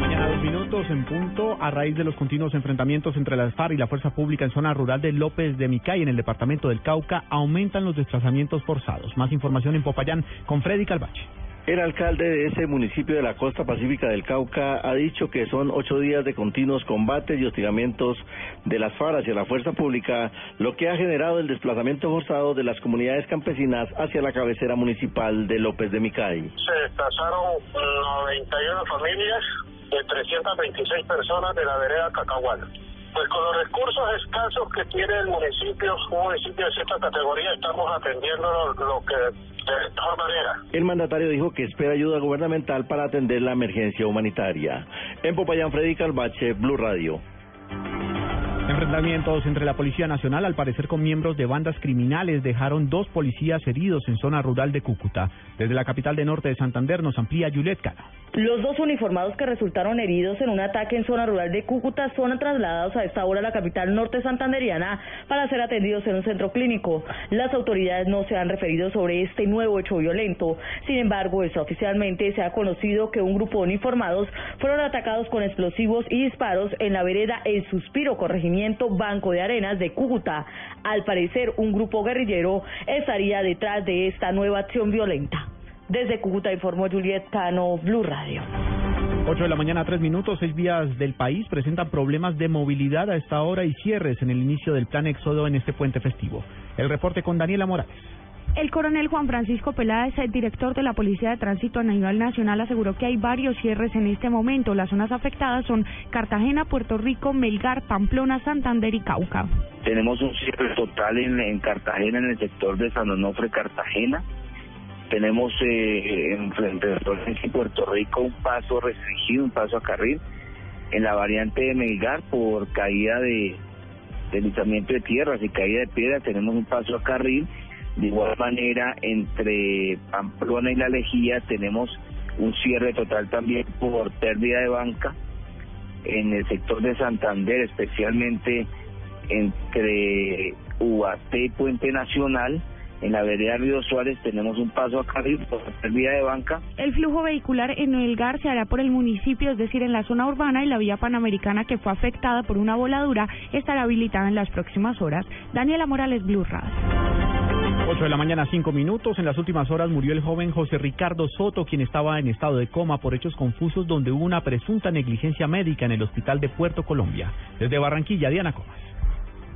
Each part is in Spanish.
8 de la mañana, dos minutos en punto, a raíz de los continuos enfrentamientos entre las FARC y la Fuerza Pública en zona rural de López de Micay, en el departamento del Cauca, aumentan los desplazamientos forzados. Más información en Popayán con Freddy Calvache. El alcalde de ese municipio de la costa pacífica del Cauca ha dicho que son ocho días de continuos combates y hostigamientos de las FARC hacia la fuerza pública, lo que ha generado el desplazamiento forzado de las comunidades campesinas hacia la cabecera municipal de López de Micay. Se desplazaron 91 familias de 326 personas de la vereda Cacahuala. Pues con los recursos escasos que tiene el municipio, un municipio de cierta categoría, estamos atendiendo lo, que de todas maneras. El mandatario dijo que espera ayuda gubernamental para atender la emergencia humanitaria. En Popayán, Freddy Calvache, Blue Radio. Enfrentamientos entre la Policía Nacional, al parecer con miembros de bandas criminales, dejaron dos policías heridos en zona rural de Cúcuta. Desde la capital de norte de Santander nos amplía Juliet Cano. Los dos uniformados que resultaron heridos en un ataque en zona rural de Cúcuta son trasladados a esta hora a la capital norte santanderiana para ser atendidos en un centro clínico. Las autoridades no se han referido sobre este nuevo hecho violento. Sin embargo, oficialmente se ha conocido que un grupo de uniformados fueron atacados con explosivos y disparos en la vereda El Suspiro, corregimiento Banco de Arenas de Cúcuta. Al parecer, un grupo guerrillero estaría detrás de esta nueva acción violenta. Desde Cúcuta informó Juliet Cano, Blue Radio. 8 de la mañana, 3 minutos, seis vías del país presentan problemas de movilidad a esta hora y cierres en el inicio del plan éxodo en este puente festivo. El reporte con Daniela Morales. El coronel Juan Francisco Peláez, el director de la Policía de Tránsito a nivel nacional, aseguró que hay varios cierres en este momento. Las zonas afectadas son Cartagena, Puerto Rico, Melgar, Pamplona, Santander y Cauca. Tenemos un cierre total en, en Cartagena, en el sector de San Onofre, Cartagena tenemos eh, en frente Puerto Rico un paso restringido, un paso a carril. En la variante de Melgar, por caída de deslizamiento de tierras y caída de piedra, tenemos un paso a carril. De igual manera, entre Pamplona y La Lejía tenemos un cierre total también por pérdida de banca. En el sector de Santander, especialmente entre Ubaté y Puente Nacional, en la vereda Río Suárez tenemos un paso a carril por vía de banca. El flujo vehicular en el GAR se hará por el municipio, es decir, en la zona urbana y la vía panamericana que fue afectada por una voladura estará habilitada en las próximas horas. Daniela Morales, Blue Radio. 8 de la mañana, 5 minutos. En las últimas horas murió el joven José Ricardo Soto, quien estaba en estado de coma por hechos confusos donde hubo una presunta negligencia médica en el hospital de Puerto Colombia. Desde Barranquilla, Diana Comas.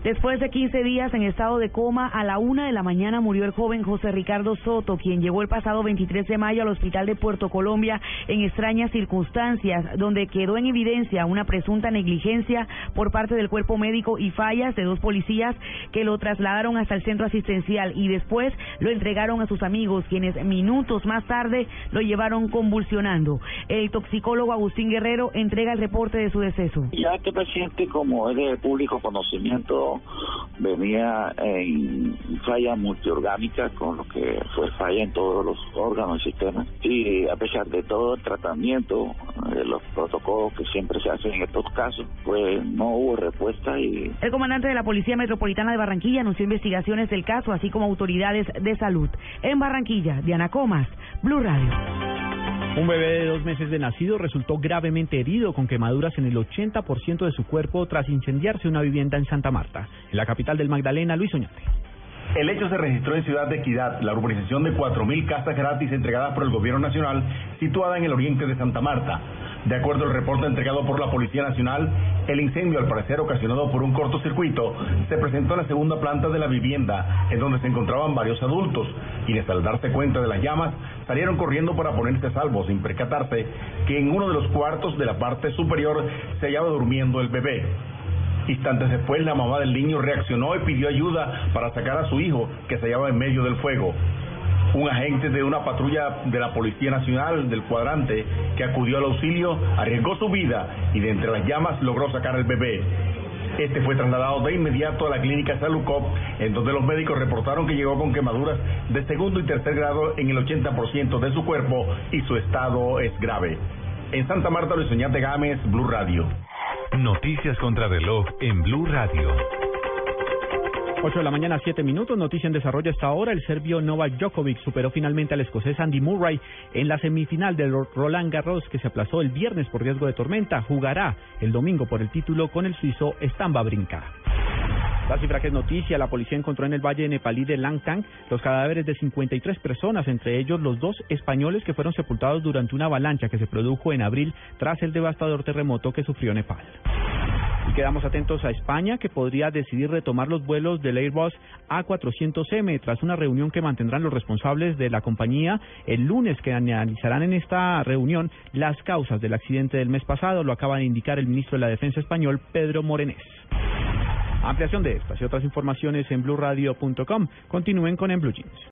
Después de 15 días en estado de coma, a la una de la mañana murió el joven José Ricardo Soto, quien llegó el pasado 23 de mayo al hospital de Puerto Colombia en extrañas circunstancias, donde quedó en evidencia una presunta negligencia por parte del cuerpo médico y fallas de dos policías que lo trasladaron hasta el centro asistencial y después lo entregaron a sus amigos, quienes minutos más tarde lo llevaron convulsionando. El toxicólogo Agustín Guerrero entrega el reporte de su deceso. Ya este paciente, como es de público conocimiento, venía en falla multiorgánica, con lo que fue falla en todos los órganos y sistemas. Y a pesar de todo el tratamiento, de los protocolos que siempre se hacen en estos casos, pues no hubo respuesta. y El comandante de la Policía Metropolitana de Barranquilla anunció investigaciones del caso, así como autoridades de salud. En Barranquilla, Diana Comas, Blue Radio. Un bebé de dos meses de nacido resultó gravemente herido con quemaduras en el 80% de su cuerpo tras incendiarse una vivienda en Santa Marta, en la capital del Magdalena, Luis Oñate. El hecho se registró en Ciudad de Equidad, la urbanización de 4.000 casas gratis entregadas por el gobierno nacional, situada en el oriente de Santa Marta. De acuerdo al reporte entregado por la Policía Nacional, el incendio, al parecer ocasionado por un cortocircuito, se presentó en la segunda planta de la vivienda, en donde se encontraban varios adultos, quienes al darse cuenta de las llamas salieron corriendo para ponerse a salvo, sin percatarse que en uno de los cuartos de la parte superior se hallaba durmiendo el bebé. Instantes después, la mamá del niño reaccionó y pidió ayuda para sacar a su hijo, que se hallaba en medio del fuego. Un agente de una patrulla de la Policía Nacional del cuadrante que acudió al auxilio arriesgó su vida y de entre las llamas logró sacar al bebé. Este fue trasladado de inmediato a la clínica Salucop, en donde los médicos reportaron que llegó con quemaduras de segundo y tercer grado en el 80% de su cuerpo y su estado es grave. En Santa Marta, Luis Oñate Gámez, Blue Radio. Noticias contra reloj en Blue Radio. 8 de la mañana, 7 minutos. Noticia en desarrollo hasta ahora. El serbio Novak Djokovic superó finalmente al escocés Andy Murray en la semifinal del Roland Garros que se aplazó el viernes por riesgo de tormenta. Jugará el domingo por el título con el suizo Stamba Brinca. La cifra que es noticia, la policía encontró en el valle nepalí de Langtang los cadáveres de 53 personas, entre ellos los dos españoles que fueron sepultados durante una avalancha que se produjo en abril tras el devastador terremoto que sufrió Nepal. Y quedamos atentos a España, que podría decidir retomar los vuelos del Airbus A400M tras una reunión que mantendrán los responsables de la compañía el lunes, que analizarán en esta reunión las causas del accidente del mes pasado. Lo acaba de indicar el ministro de la Defensa español, Pedro Morenés. Ampliación de estas y otras informaciones en blueradio.com. Continúen con En Blue Jeans.